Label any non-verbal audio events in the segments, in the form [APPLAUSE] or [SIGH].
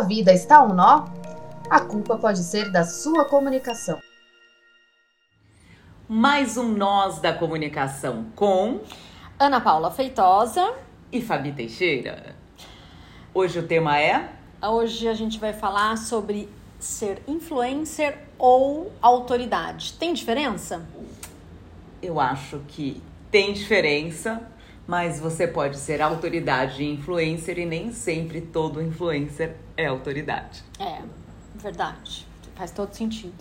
sua vida está um nó, a culpa pode ser da sua comunicação. Mais um Nós da Comunicação com Ana Paula Feitosa e Fabi Teixeira. Hoje o tema é? Hoje a gente vai falar sobre ser influencer ou autoridade. Tem diferença? Eu acho que tem diferença, mas você pode ser autoridade e influencer e nem sempre todo influencer é autoridade. É, verdade. Faz todo sentido.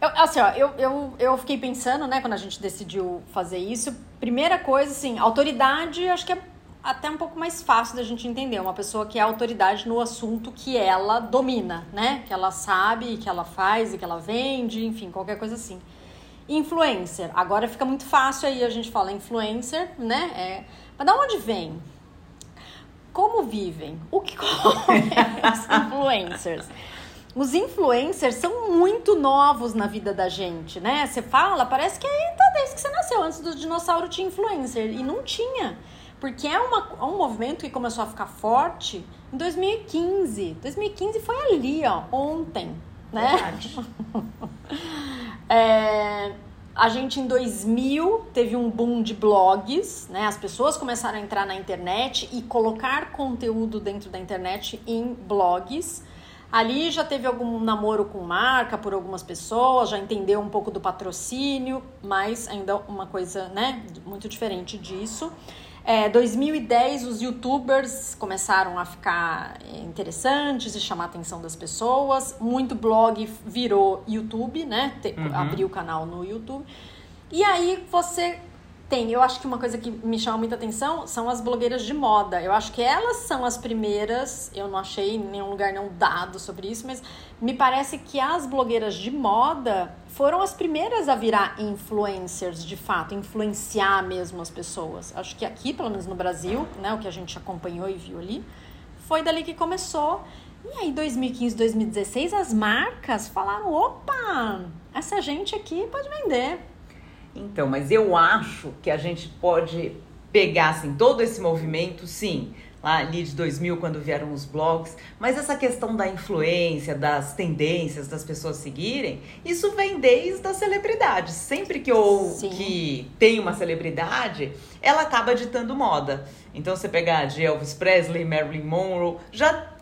Eu, assim, ó, eu, eu, eu fiquei pensando, né, quando a gente decidiu fazer isso. Primeira coisa, assim, autoridade, acho que é até um pouco mais fácil da gente entender. Uma pessoa que é autoridade no assunto que ela domina, né? Que ela sabe, que ela faz e que ela vende, enfim, qualquer coisa assim. Influencer. Agora fica muito fácil aí a gente fala influencer, né? É, mas da onde vem? Como vivem? O que [LAUGHS] comem os influencers? Os influencers são muito novos na vida da gente, né? Você fala, parece que é desde que você nasceu. Antes do dinossauro tinha influencer. E não tinha. Porque é, uma, é um movimento que começou a ficar forte em 2015. 2015 foi ali, ó, ontem, né? Verdade. [LAUGHS] É, a gente em 2000 teve um boom de blogs, né? As pessoas começaram a entrar na internet e colocar conteúdo dentro da internet em blogs. Ali já teve algum namoro com marca por algumas pessoas, já entendeu um pouco do patrocínio, mas ainda uma coisa, né, muito diferente disso. É, 2010 os youtubers começaram a ficar é, interessantes e chamar a atenção das pessoas. Muito blog virou YouTube, né? Te, uhum. Abriu o canal no YouTube. E aí você tem, eu acho que uma coisa que me chama muita atenção são as blogueiras de moda. Eu acho que elas são as primeiras, eu não achei em nenhum lugar nenhum dado sobre isso, mas me parece que as blogueiras de moda foram as primeiras a virar influencers de fato, influenciar mesmo as pessoas. Acho que aqui, pelo menos no Brasil, né, o que a gente acompanhou e viu ali, foi dali que começou. E aí, 2015, 2016, as marcas falaram: opa, essa gente aqui pode vender então, mas eu acho que a gente pode pegar assim, todo esse movimento, sim, lá ali de 2000 quando vieram os blogs, mas essa questão da influência, das tendências das pessoas seguirem, isso vem desde a celebridade. Sempre que ou que tem uma celebridade, ela acaba ditando moda. Então você pegar de Elvis Presley, Marilyn Monroe, já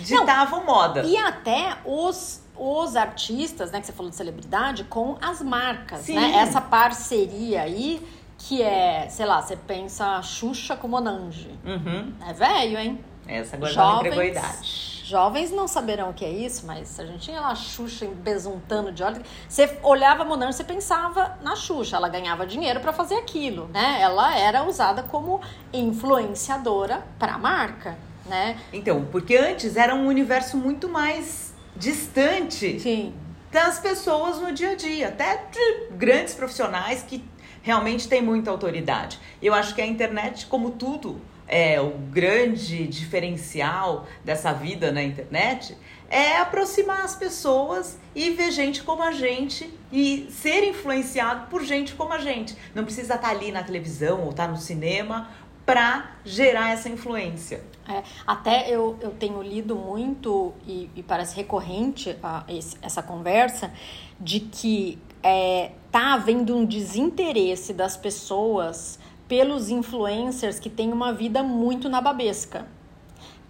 ditavam Não, moda. E até os os artistas, né, que você falou de celebridade, com as marcas, Sim. né? Essa parceria aí que é, sei lá, você pensa Xuxa com Monange. Uhum. É velho, hein? Essa agora Jovens, a idade. Jovens não saberão o que é isso, mas a gente tinha lá a Xuxa besuntando de óleo. Você olhava a Monange, você pensava na Xuxa. Ela ganhava dinheiro para fazer aquilo, né? Ela era usada como influenciadora para a marca, né? Então, porque antes era um universo muito mais distante Sim. das pessoas no dia a dia, até de grandes profissionais que realmente têm muita autoridade. Eu acho que a internet, como tudo, é o grande diferencial dessa vida na internet é aproximar as pessoas e ver gente como a gente e ser influenciado por gente como a gente. Não precisa estar ali na televisão ou estar no cinema para gerar essa influência. É, até eu, eu tenho lido muito, e, e parece recorrente a esse, essa conversa, de que é, tá havendo um desinteresse das pessoas pelos influencers que têm uma vida muito nababesca.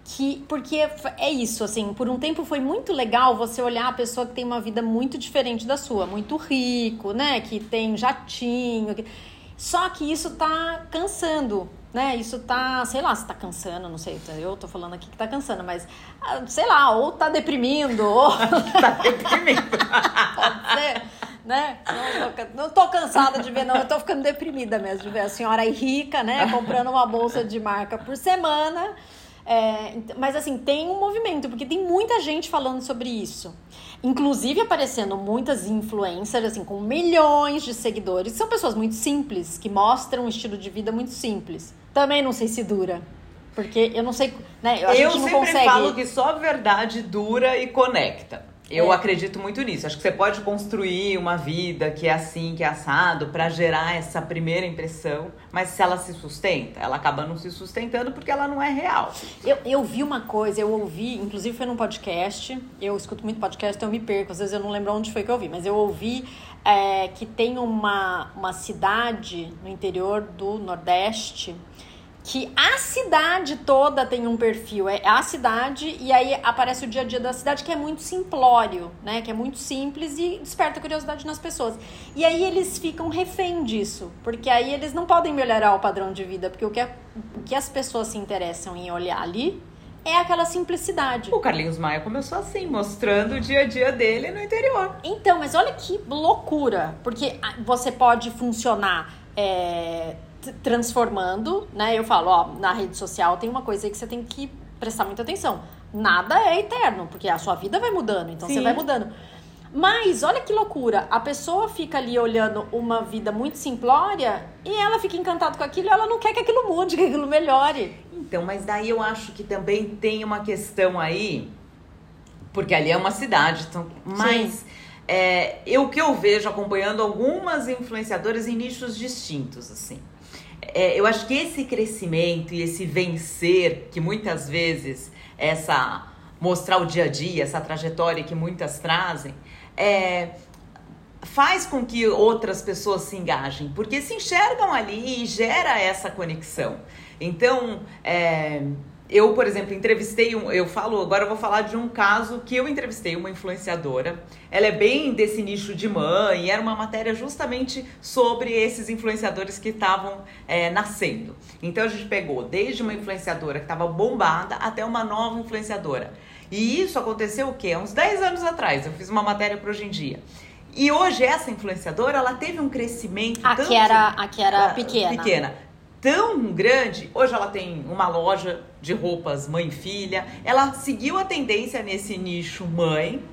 Que, porque é isso, assim, por um tempo foi muito legal você olhar a pessoa que tem uma vida muito diferente da sua, muito rico, né? Que tem jatinho. Que... Só que isso tá cansando né? Isso tá, sei lá, se tá cansando, não sei. Eu tô falando aqui que tá cansando, mas ah, sei lá, ou tá deprimindo, ou [LAUGHS] tá deprimindo. [LAUGHS] Pode ser, né? Não tô, não tô, cansada de ver, não. Eu tô ficando deprimida mesmo de ver a senhora aí rica, né? [LAUGHS] Comprando uma bolsa de marca por semana. É, mas assim, tem um movimento, porque tem muita gente falando sobre isso. Inclusive aparecendo muitas influencers, assim, com milhões de seguidores. São pessoas muito simples, que mostram um estilo de vida muito simples. Também não sei se dura. Porque eu não sei, né? Eu, sempre consegue... falo que só a verdade dura e conecta. Eu É. acredito muito nisso. Acho que você pode construir uma vida que é assim, que é assado, pra gerar essa primeira impressão, mas se ela se sustenta, ela acaba não se sustentando porque ela não é real. Eu, eu vi uma coisa, eu ouvi, inclusive foi num podcast, eu escuto muito podcast, então eu me perco, às vezes eu não lembro onde foi que eu ouvi, mas eu ouvi é, que tem uma, uma cidade no interior do Nordeste que a cidade toda tem um perfil, é a cidade e aí aparece o dia a dia da cidade que é muito simplório, né? Que é muito simples e desperta curiosidade nas pessoas. E aí eles ficam refém disso, porque aí eles não podem melhorar o padrão de vida, porque o que, a- o que as pessoas se interessam em olhar ali é aquela simplicidade. O Carlinhos Maia começou assim, mostrando o dia a dia dele no interior. Então, mas olha que loucura, porque você pode funcionar é, transformando, né? Eu falo, ó, na rede social tem uma coisa aí que você tem que prestar muita atenção. Nada é eterno, porque a sua vida vai mudando, então você Sim. vai mudando. Mas olha que loucura, a pessoa fica ali olhando uma vida muito simplória e ela fica encantada com aquilo e ela não quer que aquilo mude, [LAUGHS] que aquilo melhore. Então, mas daí eu acho que também tem uma questão aí, porque ali é uma cidade, então, mas é, eu, o que eu vejo acompanhando algumas influenciadoras em nichos distintos, assim. É, eu acho que esse crescimento e esse vencer, que muitas vezes essa mostrar o dia a dia, essa trajetória que muitas trazem, é, faz com que outras pessoas se engajem, porque se enxergam ali e gera essa conexão. Então, é, eu, por exemplo, entrevistei um. Eu falo, agora eu vou falar de um caso que eu entrevistei uma influenciadora. Ela é bem desse nicho de mãe, e era uma matéria justamente sobre esses influenciadores que estavam é, nascendo. Então a gente pegou desde uma influenciadora que estava bombada até uma nova influenciadora. E isso aconteceu o quê? Há uns 10 anos atrás. Eu fiz uma matéria para hoje em dia. E hoje essa influenciadora, ela teve um crescimento Aqui tanto- era, aqui era ah, pequena. pequena. Tão grande, hoje ela tem uma loja de roupas mãe e filha. Ela seguiu a tendência nesse nicho mãe.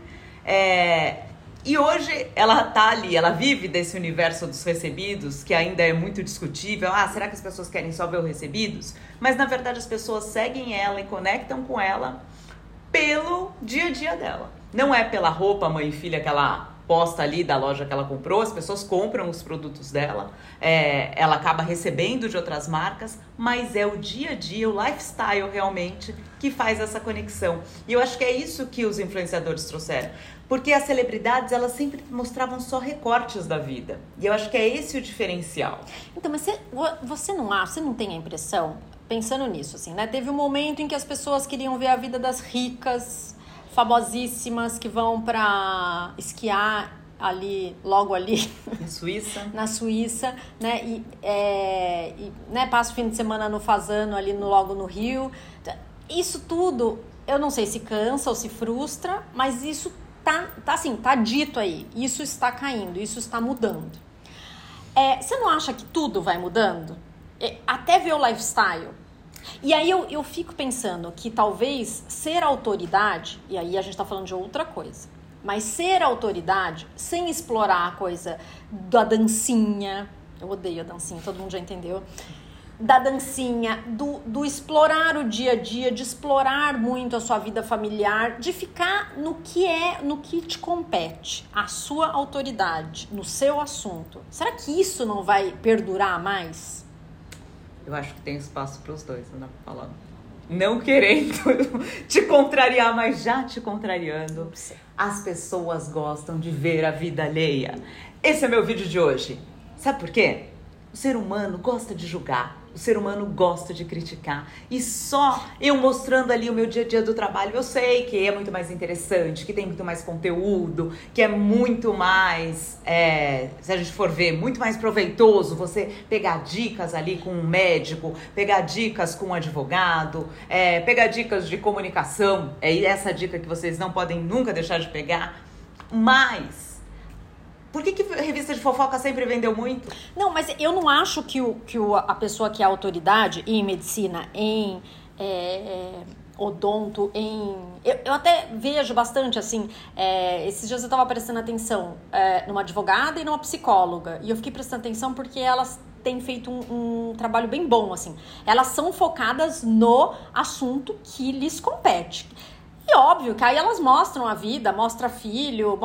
é, e hoje ela tá ali, ela vive desse universo dos recebidos, que ainda é muito discutível. Ah, será que as pessoas querem só ver os recebidos? Mas na verdade as pessoas seguem ela e conectam com ela pelo dia a dia dela. Não é pela roupa mãe e filha que ela posta ali da loja que ela comprou, as pessoas compram os produtos dela, é, ela acaba recebendo de outras marcas, mas é o dia a dia, o lifestyle realmente que faz essa conexão. E eu acho que é isso que os influenciadores trouxeram. Porque as celebridades, elas sempre mostravam só recortes da vida. E eu acho que é esse o diferencial. Então, mas você, vo- você não acha, você não tem a impressão, pensando nisso, assim, né? Teve um momento em que as pessoas queriam ver a vida das ricas, famosíssimas, que vão pra esquiar ali, logo ali, Na Suíça, [LAUGHS] na Suíça, né? E, é, e, né, passa o fim de semana no Fazano, ali no, logo no Rio. Isso tudo, eu não sei se cansa ou se frustra, mas isso tá, tá assim, tá dito aí. Isso está caindo, isso está mudando. É, você não acha que tudo vai mudando? É, até ver o lifestyle. E aí eu, eu fico pensando que talvez ser autoridade, e aí a gente tá falando de outra coisa, mas ser autoridade sem explorar a coisa da dancinha, eu odeio a dancinha, todo mundo já entendeu. Da dancinha, do, do explorar o dia a dia, de explorar muito a sua vida familiar, de ficar no que é, no que te compete, a sua autoridade, no seu assunto. Será que isso não vai perdurar mais? Eu acho que tem espaço para os dois, não dá pra falar. Não querendo [LAUGHS] te contrariar, mas já te contrariando. As pessoas gostam de ver a vida alheia. Esse é meu vídeo de hoje. Sabe por quê? O ser humano gosta de julgar. O ser humano gosta de criticar. E só eu mostrando ali o meu dia a dia do trabalho, eu sei que é muito mais interessante, que tem muito mais conteúdo, que é muito mais, é, se a gente for ver, muito mais proveitoso você pegar dicas ali com um médico, pegar dicas com um advogado, é, pegar dicas de comunicação. É essa dica que vocês não podem nunca deixar de pegar. Mas por que, que revista de fofoca sempre vendeu muito? Não, mas eu não acho que, o, que o, a pessoa que é autoridade em medicina, em é, é, odonto, em. Eu, eu até vejo bastante, assim. é, esses dias eu estava prestando atenção é, numa advogada e numa psicóloga. E eu fiquei prestando atenção porque elas têm feito um, um trabalho bem bom, assim. Elas são focadas no assunto que lhes compete. E óbvio que aí elas mostram a vida, mostra filho,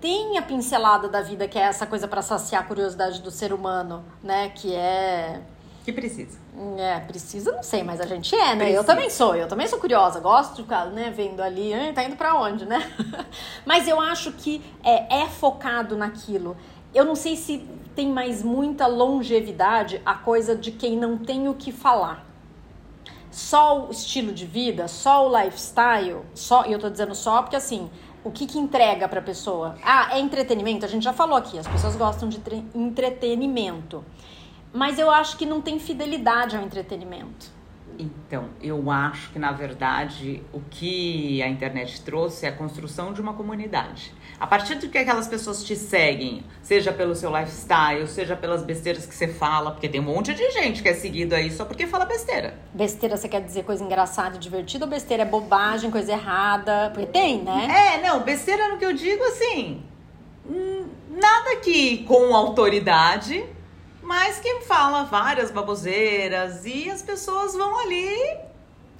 tem a pincelada da vida que é essa coisa para saciar a curiosidade do ser humano, né? Que é que precisa. É, precisa, não sei, mas a gente é, né? Precisa. Eu também sou, eu também sou curiosa, gosto de ficar, né, vendo ali, tá indo para onde, né? [LAUGHS] mas eu acho que é, é focado naquilo. Eu não sei se tem mais muita longevidade a coisa de quem não tem o que falar. Só o estilo de vida, só o lifestyle, só, e eu tô dizendo só porque assim, o que, que entrega pra pessoa? Ah, é entretenimento? A gente já falou aqui, as pessoas gostam de entretenimento. Mas eu acho que não tem fidelidade ao entretenimento. Então, eu acho que na verdade o que a internet trouxe é a construção de uma comunidade. A partir do que aquelas pessoas te seguem, seja pelo seu lifestyle, seja pelas besteiras que você fala, porque tem um monte de gente que é seguido aí só porque fala besteira. Besteira você quer dizer coisa engraçada e divertida ou besteira é bobagem, coisa errada? Porque tem, né? É, não, besteira no que eu digo assim. Hum, nada que com autoridade mas que fala várias baboseiras e as pessoas vão ali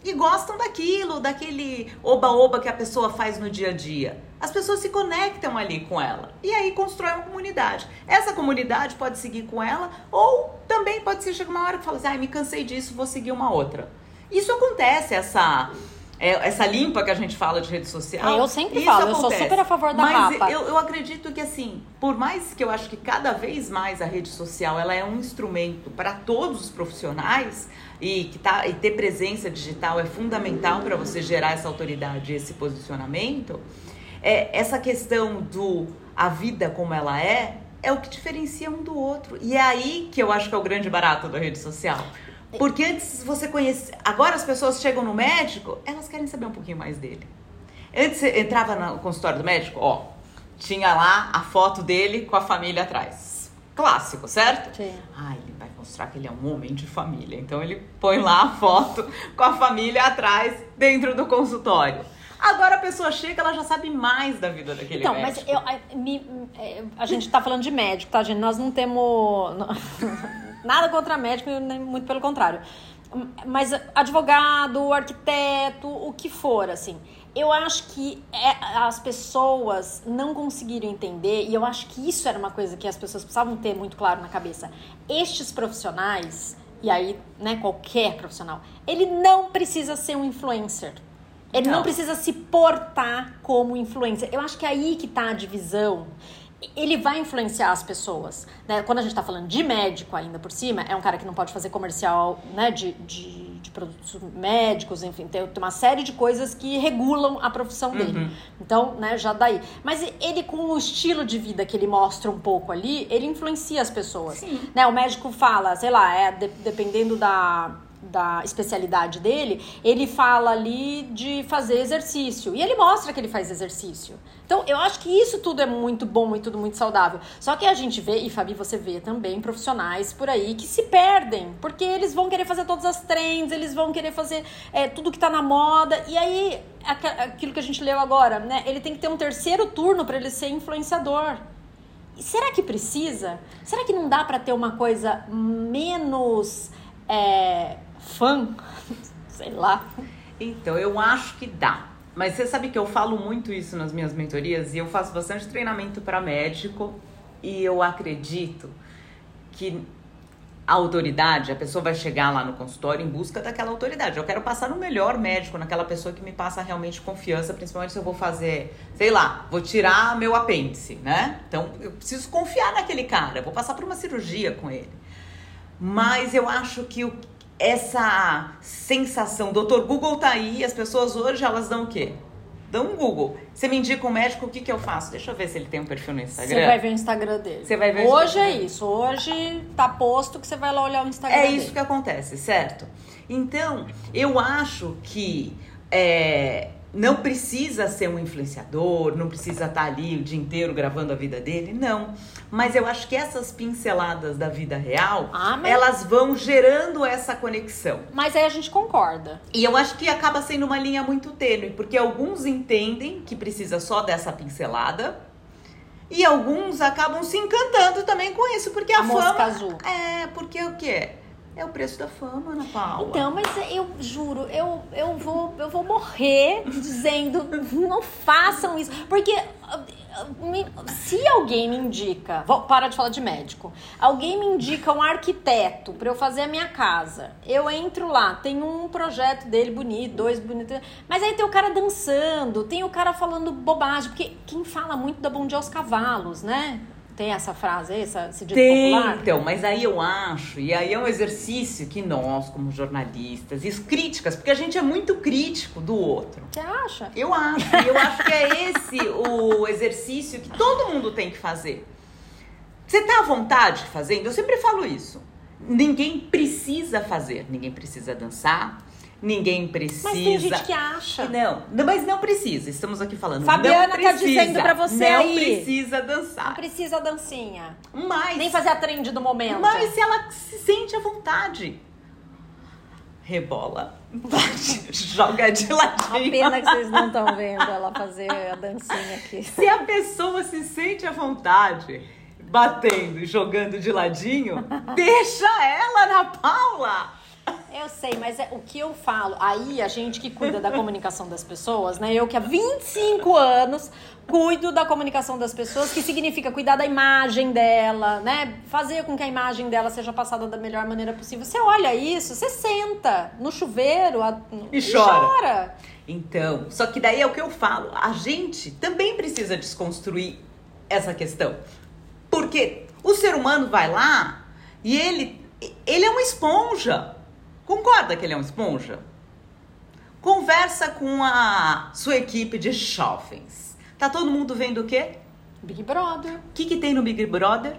e gostam daquilo, daquele oba-oba que a pessoa faz no dia a dia. As pessoas se conectam ali com ela e aí constrói uma comunidade. Essa comunidade pode seguir com ela ou também pode ser chegar uma hora que fala assim, ah, me cansei disso, vou seguir uma outra. Isso acontece, essa é, essa limpa que a gente fala de rede social. É, eu sempre falo, acontece. eu sou super a favor da Mas rapa. Eu, eu acredito que assim, por mais que eu acho que cada vez mais a rede social ela é um instrumento para todos os profissionais e que tá e ter presença digital é fundamental para você gerar essa autoridade, esse posicionamento. É, essa questão do a vida como ela é é o que diferencia um do outro. E é aí que eu acho que é o grande barato da rede social. Porque antes você conhecia. Agora as pessoas chegam no médico, elas querem saber um pouquinho mais dele. Antes você entrava no consultório do médico, ó, tinha lá a foto dele com a família atrás. Clássico, certo? Sim. Ah, ele vai mostrar que ele é um homem de família. Então ele põe lá a foto [LAUGHS] com a família atrás dentro do consultório. Agora a pessoa chega, ela já sabe mais da vida daquele então, médico. Então, mas eu, a, me, é, a gente tá falando de médico, tá, gente? Nós não temos. [LAUGHS] Nada contra médico, nem muito pelo contrário. Mas advogado, arquiteto, o que for, assim. Eu acho que é, as pessoas não conseguiram entender, e eu acho que isso era uma coisa que as pessoas precisavam ter muito claro na cabeça. Estes profissionais, e aí, né, qualquer profissional, ele não precisa ser um influencer. Ele não, não precisa se portar como influencer. Eu acho que é aí que tá a divisão ele vai influenciar as pessoas. Né? Quando a gente está falando de médico ainda por cima, é um cara que não pode fazer comercial né, de, de, de produtos médicos, enfim, tem, tem, uma série de coisas que regulam a profissão dele. Uhum. Então, né, já daí. Mas ele, com o estilo de vida que ele mostra um pouco ali, ele influencia as pessoas. Sim. Né? O médico fala, sei lá, é, de, dependendo da da especialidade dele, ele fala ali de fazer exercício. E ele mostra que ele faz exercício. Então, eu acho que isso tudo é muito bom e tudo muito saudável. Só que a gente vê, e Fabi, você vê também profissionais por aí que se perdem, porque eles vão querer fazer todas as trends, eles vão querer fazer é, tudo que tá na moda. E aí, aquilo que a gente leu agora, né? Ele tem que ter um terceiro turno para ele ser influenciador. E será que precisa? Será que não dá para ter uma coisa menos. É, fã, sei lá. Então, eu acho que dá. Mas você sabe que eu falo muito isso nas minhas mentorias e eu faço bastante treinamento para médico e eu acredito que a autoridade, a pessoa vai chegar lá no consultório em busca daquela autoridade. Eu quero passar no melhor médico, naquela pessoa que me passa realmente confiança, principalmente se eu vou fazer, sei lá, vou tirar meu apêndice, né? Então eu preciso confiar naquele cara, vou passar por uma cirurgia com ele. Mas eu acho que o essa sensação, doutor Google tá aí, as pessoas hoje elas dão o quê? Dão um Google. Você me indica um médico, o que, que eu faço? Deixa eu ver se ele tem um perfil no Instagram. Você vai ver o Instagram dele. Você vai ver Hoje é isso. Hoje tá posto que você vai lá olhar o Instagram é dele. Isso que acontece, certo? Então, eu acho que é, não precisa ser um influenciador, não precisa estar ali o dia inteiro gravando a vida dele, não. Mas eu acho que essas pinceladas da vida real, ah, mas... elas vão gerando essa conexão. Mas aí a gente concorda. E eu acho que acaba sendo uma linha muito tênue, porque alguns entendem que precisa só dessa pincelada. E alguns acabam se encantando também com isso, porque a, a fama. Azul. É, porque o quê? É o preço da fama, Ana Paula. Então, mas eu juro, eu, eu, vou, eu vou morrer dizendo não façam isso. Porque se alguém me indica, vou parar de falar de médico, alguém me indica um arquiteto para eu fazer a minha casa, eu entro lá, tem um projeto dele bonito, dois bonitos, mas aí tem o cara dançando, tem o cara falando bobagem, porque quem fala muito dá bom dia aos cavalos, né? Tem essa frase, essa, esse dito Tem, popular? então, mas aí eu acho, e aí é um exercício que nós, como jornalistas, e as críticas, porque a gente é muito crítico do outro. Você acha? Eu acho, eu acho que é esse o exercício que todo mundo tem que fazer. Você tá à vontade fazendo? Eu sempre falo isso. Ninguém precisa fazer, ninguém precisa dançar, Ninguém precisa. Mas tem gente que acha. Não, mas não precisa. Estamos aqui falando. Fabiana não precisa, tá dizendo pra você não aí. Não precisa dançar. Não precisa dancinha. Mas. Nem fazer a trend do momento. Mas se ela se sente à vontade. Rebola. Bate, [LAUGHS] joga de ladinho. A pena que vocês não estão vendo ela fazer a dancinha aqui. Se a pessoa se sente à vontade, batendo e jogando de ladinho, [LAUGHS] deixa ela na Paula. Eu sei, mas é o que eu falo. Aí a gente que cuida da comunicação das pessoas, né? Eu que há 25 anos cuido da comunicação das pessoas, que significa cuidar da imagem dela, né? Fazer com que a imagem dela seja passada da melhor maneira possível. Você olha isso, você senta no chuveiro a, e, e chora. chora. Então, só que daí é o que eu falo. A gente também precisa desconstruir essa questão. Porque o ser humano vai lá e ele, ele é uma esponja. Concorda que ele é um esponja? Conversa com a sua equipe de jovens. Tá todo mundo vendo o quê? Big Brother. O que, que tem no Big Brother?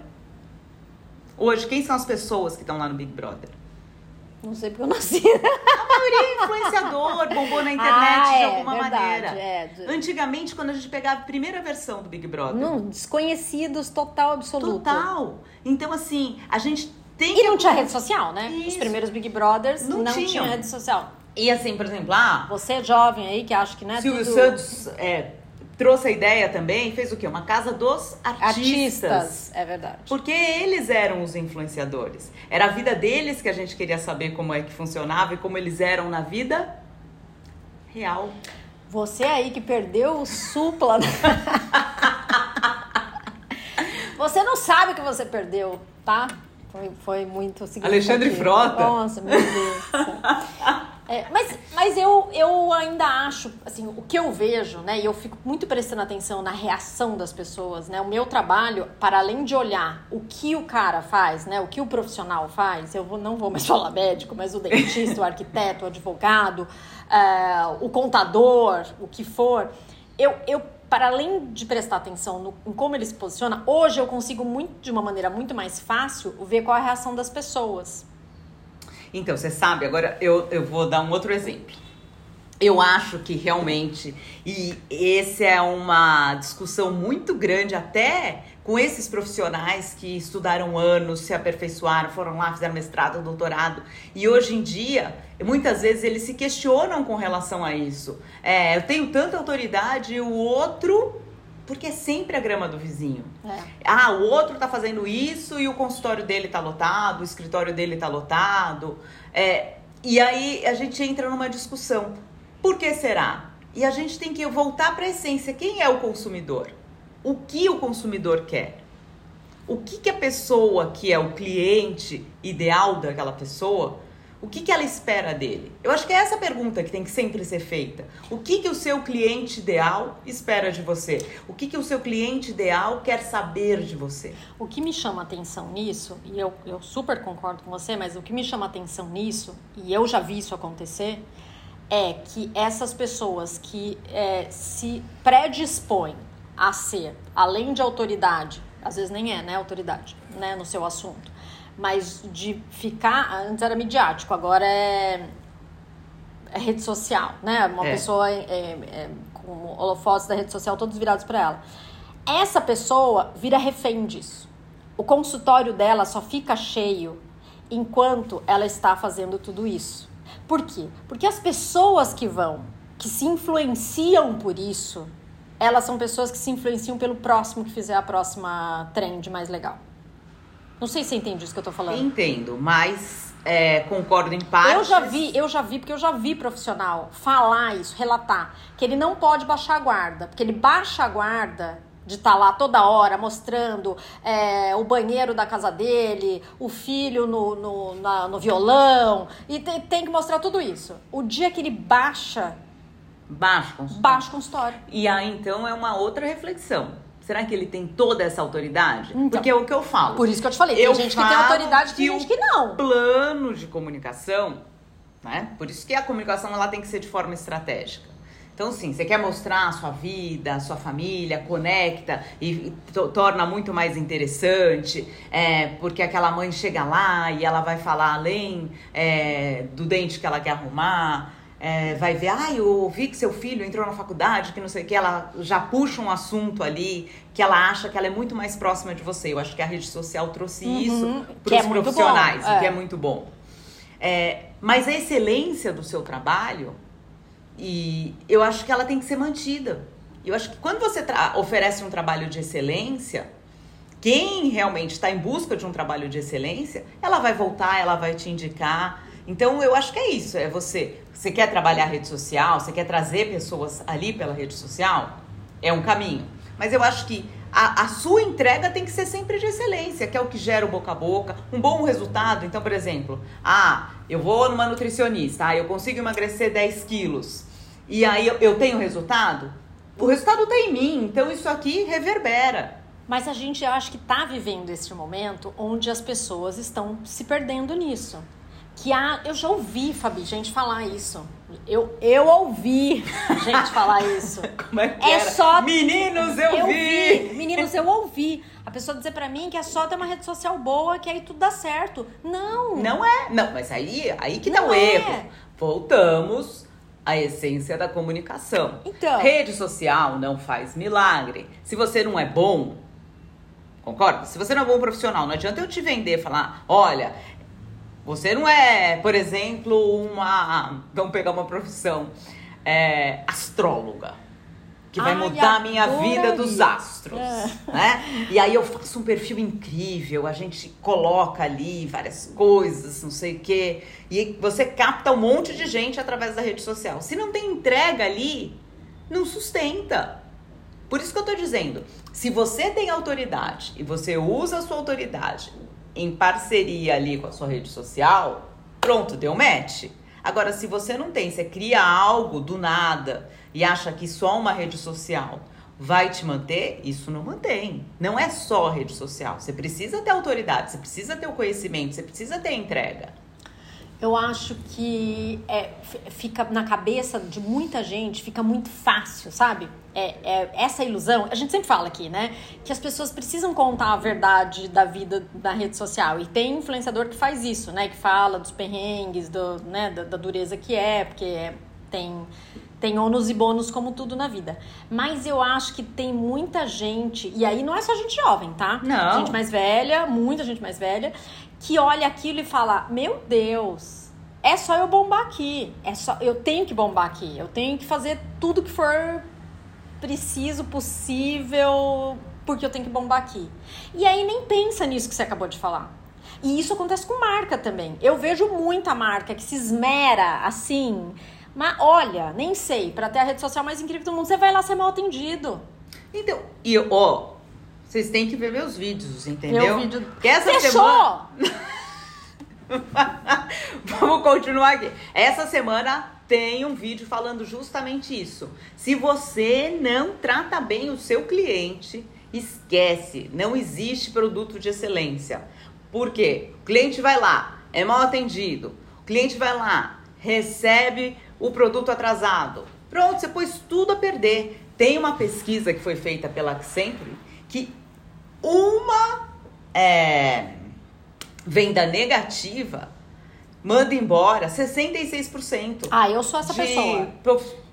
Hoje, quem são as pessoas que estão lá no Big Brother? Não sei porque eu nasci. A maioria é influenciador, bombou na internet ah, de é, alguma verdade, maneira. É. Antigamente, quando a gente pegava a primeira versão do Big Brother. Não, desconhecidos total, absoluto. Total. Então, assim, a gente tem e não tinha rede social, né? Isso. Os primeiros Big Brothers não, não tinham. rede social. E assim, por exemplo, ah, você é jovem aí que acha que não é Silvio tudo... Santos é, trouxe a ideia também, fez o quê? Uma casa dos artistas. artistas. É verdade. Porque eles eram os influenciadores. Era a vida deles que a gente queria saber como é que funcionava e como eles eram na vida real. Você aí que perdeu o supla. [LAUGHS] você não sabe o que você perdeu, tá? Foi, foi muito Alexandre Frota. Nossa, meu Deus. [LAUGHS] É, mas mas eu, eu ainda acho, assim, o que eu vejo, né? E eu fico muito prestando atenção na reação das pessoas, né? O meu trabalho, para além de olhar o que o cara faz, né? O que o profissional faz, eu vou, não vou mais [LAUGHS] falar médico, mas o dentista, o arquiteto, o advogado, uh, o contador, o que for. Eu, eu para além de prestar atenção no, em como ele se posiciona, hoje eu consigo muito, de uma maneira muito mais fácil ver qual é a reação das pessoas. Então, você sabe, agora eu, eu vou dar um outro exemplo. Eu acho que realmente, e essa é uma discussão muito grande até com esses profissionais que estudaram anos, se aperfeiçoaram, foram lá, fizeram mestrado, doutorado, e hoje em dia, muitas vezes eles se questionam com relação a isso. É, eu tenho tanta autoridade e o outro porque é sempre a grama do vizinho. É. Ah, o outro tá fazendo isso e o consultório dele tá lotado, o escritório dele tá lotado. É, e aí a gente entra numa discussão. Por que será? E a gente tem que voltar para a essência. Quem é o consumidor? O que o consumidor quer. O que, que a pessoa que é o cliente ideal daquela pessoa, o que, que ela espera dele? Eu acho que é essa pergunta que tem que sempre ser feita. O que, que o seu cliente ideal espera de você? O que, que o seu cliente ideal quer saber de você? O que me chama atenção nisso, e eu, eu super concordo com você, mas o que me chama atenção nisso, e eu já vi isso acontecer, é que essas pessoas que é, se predispõem a ser, além de autoridade, às vezes nem é, né, autoridade, né, no seu assunto, mas de ficar, antes era midiático, agora é, é rede social, né, uma é. pessoa é, é, com holofotes da rede social todos virados para ela. Essa pessoa vira refém disso. O consultório dela só fica cheio enquanto ela está fazendo tudo isso. Por quê? Porque as pessoas que vão, que se influenciam por isso, elas são pessoas que se influenciam pelo próximo que fizer a próxima trend mais legal. Não sei se você entende isso que eu tô falando. Entendo, mas é, concordo em parte. Eu já vi, eu já vi, porque eu já vi profissional falar isso, relatar, que ele não pode baixar a guarda, porque ele baixa a guarda de estar tá lá toda hora mostrando é, o banheiro da casa dele, o filho no, no, na, no violão, e tem, tem, que mostrar tudo isso. O dia que ele baixa. Baixa consultório. Baixa consultório. E aí então é uma outra reflexão. Será que ele tem toda essa autoridade? Então, Porque é o que eu falo. Por isso que eu te falei, tem gente que tem autoridade, tem gente que não. plano de comunicação, né? Por isso que a comunicação ela tem que ser de forma estratégica. Então, sim, você quer mostrar a sua vida, a sua família, conecta e torna muito mais interessante, é, porque aquela mãe chega lá e ela vai falar além é, do dente que ela quer arrumar, é, vai ver, ah, eu ouvi que seu filho entrou na faculdade, que não sei o que, ela já puxa um assunto ali que ela acha que ela é muito mais próxima de você. Eu acho que a rede social trouxe uhum, isso para os é profissionais, o que é, é muito bom. É, mas a excelência do seu trabalho, e eu acho que ela tem que ser mantida. Eu acho que quando você oferece um trabalho de excelência, quem realmente está em busca de um trabalho de excelência, ela vai voltar, ela vai te indicar. Então eu acho que é isso, é você, você quer trabalhar rede social, você quer trazer pessoas ali pela rede social, é um caminho. Mas eu acho que a, a, sua entrega tem que ser sempre de excelência, que é o que gera o boca a boca, um bom resultado. Então, por exemplo, ah, eu vou numa nutricionista, ah, eu consigo emagrecer 10 quilos, e aí eu, eu tenho resultado, o resultado está em mim, então isso aqui reverbera. Mas a gente acho que está vivendo este momento onde as pessoas estão se perdendo nisso que há, eu já ouvi, Fabi, gente falar isso. Eu, eu ouvi [LAUGHS] gente falar isso. [LAUGHS] Como é que é era? só Meninos, eu, eu vi. vi. Meninos, eu ouvi. A pessoa dizer para mim que é só ter uma rede social boa que aí tudo dá certo. Não. Não é. Não, mas aí, aí que dá o é. erro. Voltamos à essência da comunicação. Então, rede social não faz milagre. Se você não é bom, Concorda? Se você não é bom profissional, não adianta eu te vender, falar, olha, você não é, por exemplo, uma. Vamos pegar uma profissão. É, astróloga. Que vai Ai, mudar a minha vida dos astros. É. Né? E aí eu faço um perfil incrível, a gente coloca ali várias coisas, não sei o quê. E você capta um monte de gente através da rede social. Se não tem entrega ali, não sustenta. Por isso que eu tô dizendo, se você tem autoridade e você usa a sua autoridade em parceria ali com a sua rede social, pronto, deu match. Agora, se você não tem, você cria algo do nada e acha que só uma rede social vai te manter, isso não mantém. Não é só rede social. Você precisa ter autoridade, você precisa ter o conhecimento, você precisa ter entrega eu acho que é, fica na cabeça de muita gente, fica muito fácil, sabe? É, é, essa ilusão, a gente sempre fala aqui, né? Que as pessoas precisam contar a verdade da vida na rede social. E tem influenciador que faz isso, né? Que fala dos perrengues, do, né? da, da dureza que é, porque tem, tem ônus e bônus como tudo na vida. Mas eu acho que tem muita gente, e aí não é só gente jovem, tá? Não. Gente mais velha, muita gente mais velha, que olha aquilo e fala: Meu Deus, é só eu bombar aqui. É só eu tenho que bombar aqui. Eu tenho que fazer tudo que for preciso, possível, porque eu tenho que bombar aqui. E aí nem pensa nisso que você acabou de falar. E isso acontece com marca também. Eu vejo muita marca que se esmera assim. Mas olha, nem sei, para ter a rede social mais incrível do mundo, você vai lá ser mal atendido. Então, e ó, vocês têm que ver meus vídeos, entendeu? Meu vídeo. Porque essa Fechou! semana. [LAUGHS] Vamos continuar aqui. Essa semana tem um vídeo falando justamente isso. Se você não trata bem o seu cliente, esquece, não existe produto de excelência. Por quê? O cliente vai lá, é mal atendido. O cliente vai lá, recebe o produto atrasado. Pronto, você pôs tudo a perder. Tem uma pesquisa que foi feita pela Accenture que uma é, venda negativa manda embora 66%. Ah, eu sou essa pessoa.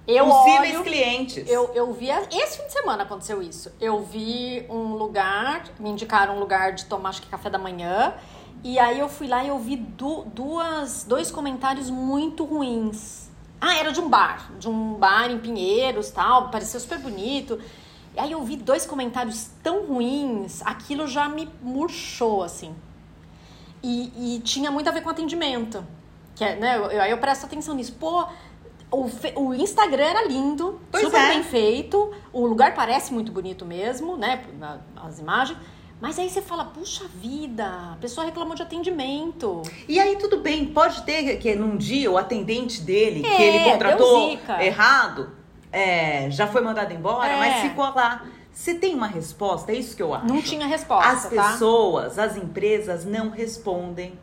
Eu possíveis olho, clientes. Eu, eu vi. Esse fim de semana aconteceu isso. Eu vi um lugar, me indicaram um lugar de tomar acho que café da manhã. E aí eu fui lá e eu vi du, duas, dois comentários muito ruins. Ah, era de um bar, de um bar em Pinheiros, tal, parecia super bonito. E aí eu vi dois comentários tão ruins, aquilo já me murchou, assim. E, e tinha muito a ver com atendimento. Que é, né, eu, aí eu presto atenção nisso. Pô, o, o Instagram era lindo, Pois super é. bem feito. O lugar parece muito bonito mesmo, né? As imagens. Mas aí você fala, puxa vida, a pessoa reclamou de atendimento. E aí tudo bem, pode ter que num dia o atendente dele, É, que ele contratou errado, é, já foi mandado embora, É. mas ficou lá. Você tem uma resposta? É isso que eu acho. Não tinha resposta, As tá? pessoas, as empresas não respondem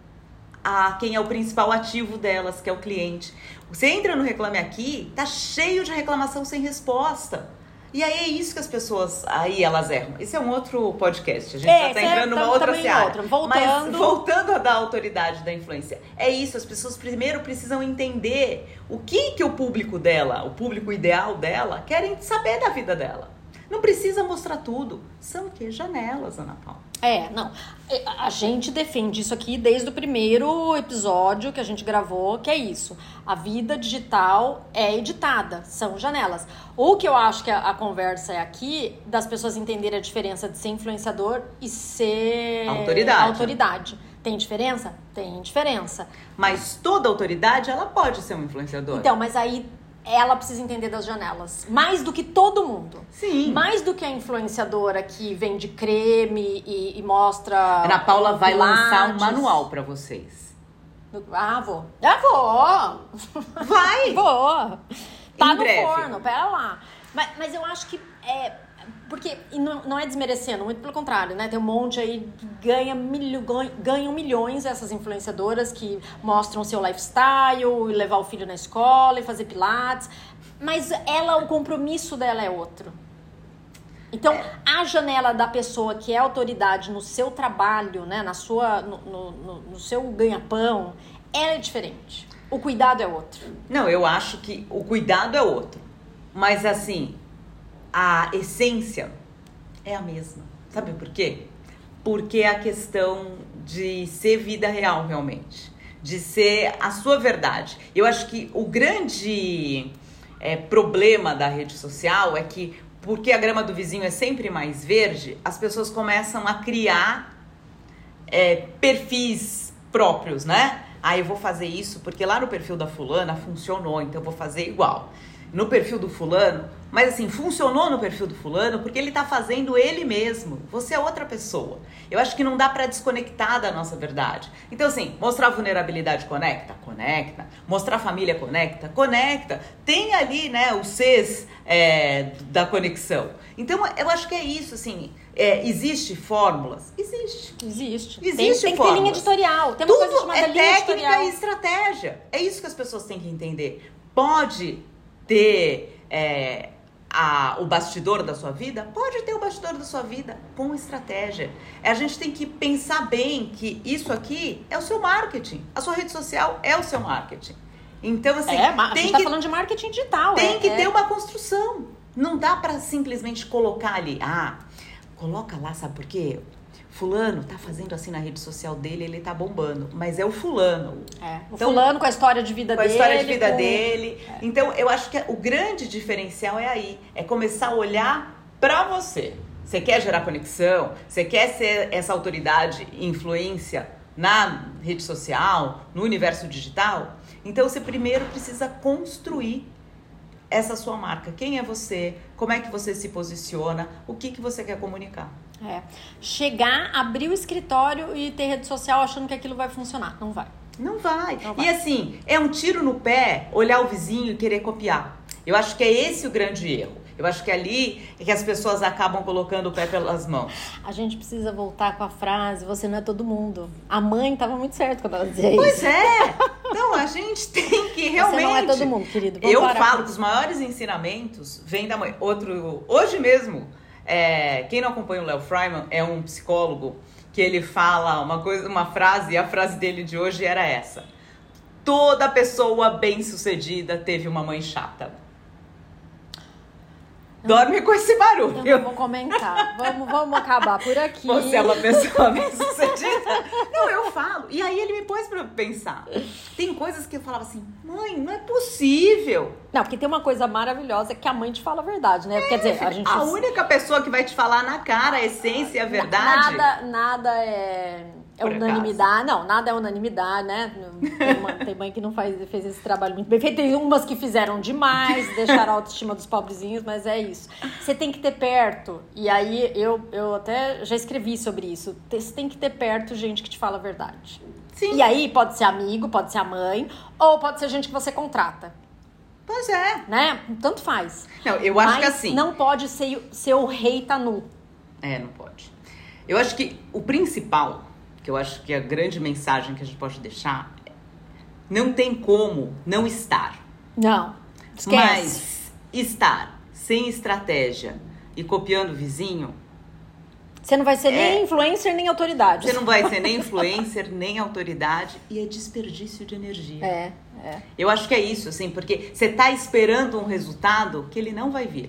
a quem é o principal ativo delas, que é o cliente. Você entra no Reclame Aqui, tá cheio de reclamação sem resposta. E aí é isso que as pessoas, aí elas erram. Esse é um outro podcast, a gente É, tá é entrando numa tam- outra seara. outra. Voltando- Mas voltando a da autoridade da influência. É isso, as pessoas primeiro precisam entender o que que o público dela, o público ideal dela, querem saber da vida dela. Não precisa mostrar tudo. São o quê? Janelas, Ana Paula. É, não. É, A gente defende isso aqui desde o primeiro episódio que a gente gravou, que é isso. A vida digital é editada, são janelas. O que eu acho que a, a conversa é aqui, das pessoas entenderem a diferença de ser influenciador e ser Autoridade. autoridade. Tem diferença? Tem diferença. Mas toda autoridade, ela pode ser um influenciador. Então, mas aí ela precisa entender das janelas. Mais do que todo mundo. Sim. Mais do que a influenciadora que vende creme e, e mostra. Ana Paula vai lançar um manual pra vocês. Ah, vou. Ah, vou! Vai! Vou! Tá Em no breve. forno, pera lá. Mas, mas eu acho que é. Porque não, não é desmerecendo, muito pelo contrário, né? Tem um monte aí que ganha milho, ganha- ganham milhões essas influenciadoras que mostram seu lifestyle, e levar o filho na escola e fazer pilates. Mas ela, o compromisso dela é outro. Então, a janela da pessoa que é autoridade no seu trabalho, né, na sua, no, no, no- no seu ganha-pão, ela é diferente. O cuidado é outro. Não, eu acho que o cuidado é outro. Mas assim, a essência é a mesma. Sabe por quê? Porque é a questão de ser vida real, realmente. De ser a sua verdade. Eu acho que o grande é, problema da rede social é que, porque a grama do vizinho é sempre mais verde, as pessoas começam a criar é, perfis próprios, né? Ah, eu vou fazer isso porque lá no perfil da fulana funcionou, então eu vou fazer igual. No perfil do fulano, mas assim, funcionou no perfil do fulano porque ele tá fazendo ele mesmo. Você é outra pessoa. Eu acho que não dá pra desconectar da nossa verdade. Então assim, mostrar vulnerabilidade conecta? Conecta. Mostrar família conecta? Conecta. Tem ali, né, os Cs é, da conexão. Então eu acho que é isso, assim. É, existe fórmulas? Existe. Existe. Existe tem, tem que ter linha editorial. Tem uma coisa Tudo chamada é linha técnica editorial. e estratégia. É isso que as pessoas têm que entender. Pode ter é, a- o bastidor da sua vida? Pode ter o bastidor da sua vida com estratégia. A gente tem que pensar bem que isso aqui é o seu marketing. A sua rede social é o seu marketing. Então, assim, É, ma- a tem gente tá que falando de marketing digital. tem é- que é- ter uma construção. Não dá pra simplesmente colocar ali, ah, coloca lá, sabe por quê? Fulano tá fazendo assim na rede social dele, ele tá bombando, mas é o fulano, é. O Então, fulano com a história de vida com a dele. história de vida com- dele. Então, eu acho que o grande diferencial é aí, é começar a olhar pra você. Você quer gerar conexão? Você quer ser essa autoridade e influência na rede social, no universo digital? Então, você primeiro precisa construir essa sua marca. Quem é você? Como é que você se posiciona? O que, que você quer comunicar? É. Chegar, abrir o escritório e ter rede social achando que aquilo vai funcionar. Não vai. Não vai. Não vai. E assim, é um tiro no pé olhar o vizinho e querer copiar. Eu acho que é esse o grande erro. Eu acho que é ali é que as pessoas acabam colocando o pé pelas mãos. A gente precisa voltar com a frase: você não é todo mundo. A mãe tava muito certo quando ela dizia Pois isso. é. Então a gente [LAUGHS] tem que realmente. Você não é todo mundo, querido. Vamos Eu falo que os maiores ensinamentos vêm da mãe. Outro, hoje mesmo, é, quem não acompanha o Léo Fryman é um psicólogo que ele fala uma coisa, uma frase, e a frase dele de hoje era essa: Toda pessoa bem-sucedida teve uma mãe chata. Dorme com esse Eu barulho. não vou comentar. Vamos, vamos acabar por aqui. Você é uma pessoa [LAUGHS] bem sucedida? Não, eu falo. E aí ele me pôs pra pensar. Tem coisas que eu falava assim, mãe, não é possível. Não, porque tem uma coisa maravilhosa que a mãe te fala a verdade, né? Quer dizer, a gente. A única pessoa que vai te falar na cara a essência e a verdade. Nada, nada é, é unanimidade. Não, nada é unanimidade, né? Tem, uma, tem mãe que não faz, fez esse trabalho muito bem feito. Tem umas que fizeram demais, [LAUGHS] deixaram a autoestima dos pobrezinhos, mas é isso. Você tem que ter perto. E aí eu, eu até já escrevi sobre isso. Você tem que ter perto gente que te fala a verdade. Sim. E aí pode ser amigo, pode ser a mãe, ou pode ser gente que você contrata. Pois é. Né? Tanto faz. Não, eu acho Mas que assim. Não pode ser, ser o rei tá nu. É, não pode. Eu acho que o principal, que eu acho que a grande mensagem que a gente pode deixar, é, não tem como não estar. Não. Esquece. Mas estar sem estratégia e copiando o vizinho, Você não vai ser É. nem influencer, nem autoridade. você não vai ser nem [LAUGHS] influencer, nem autoridade e é desperdício de energia. É, é. Eu acho que é isso, assim, porque você tá esperando um resultado que ele não vai vir.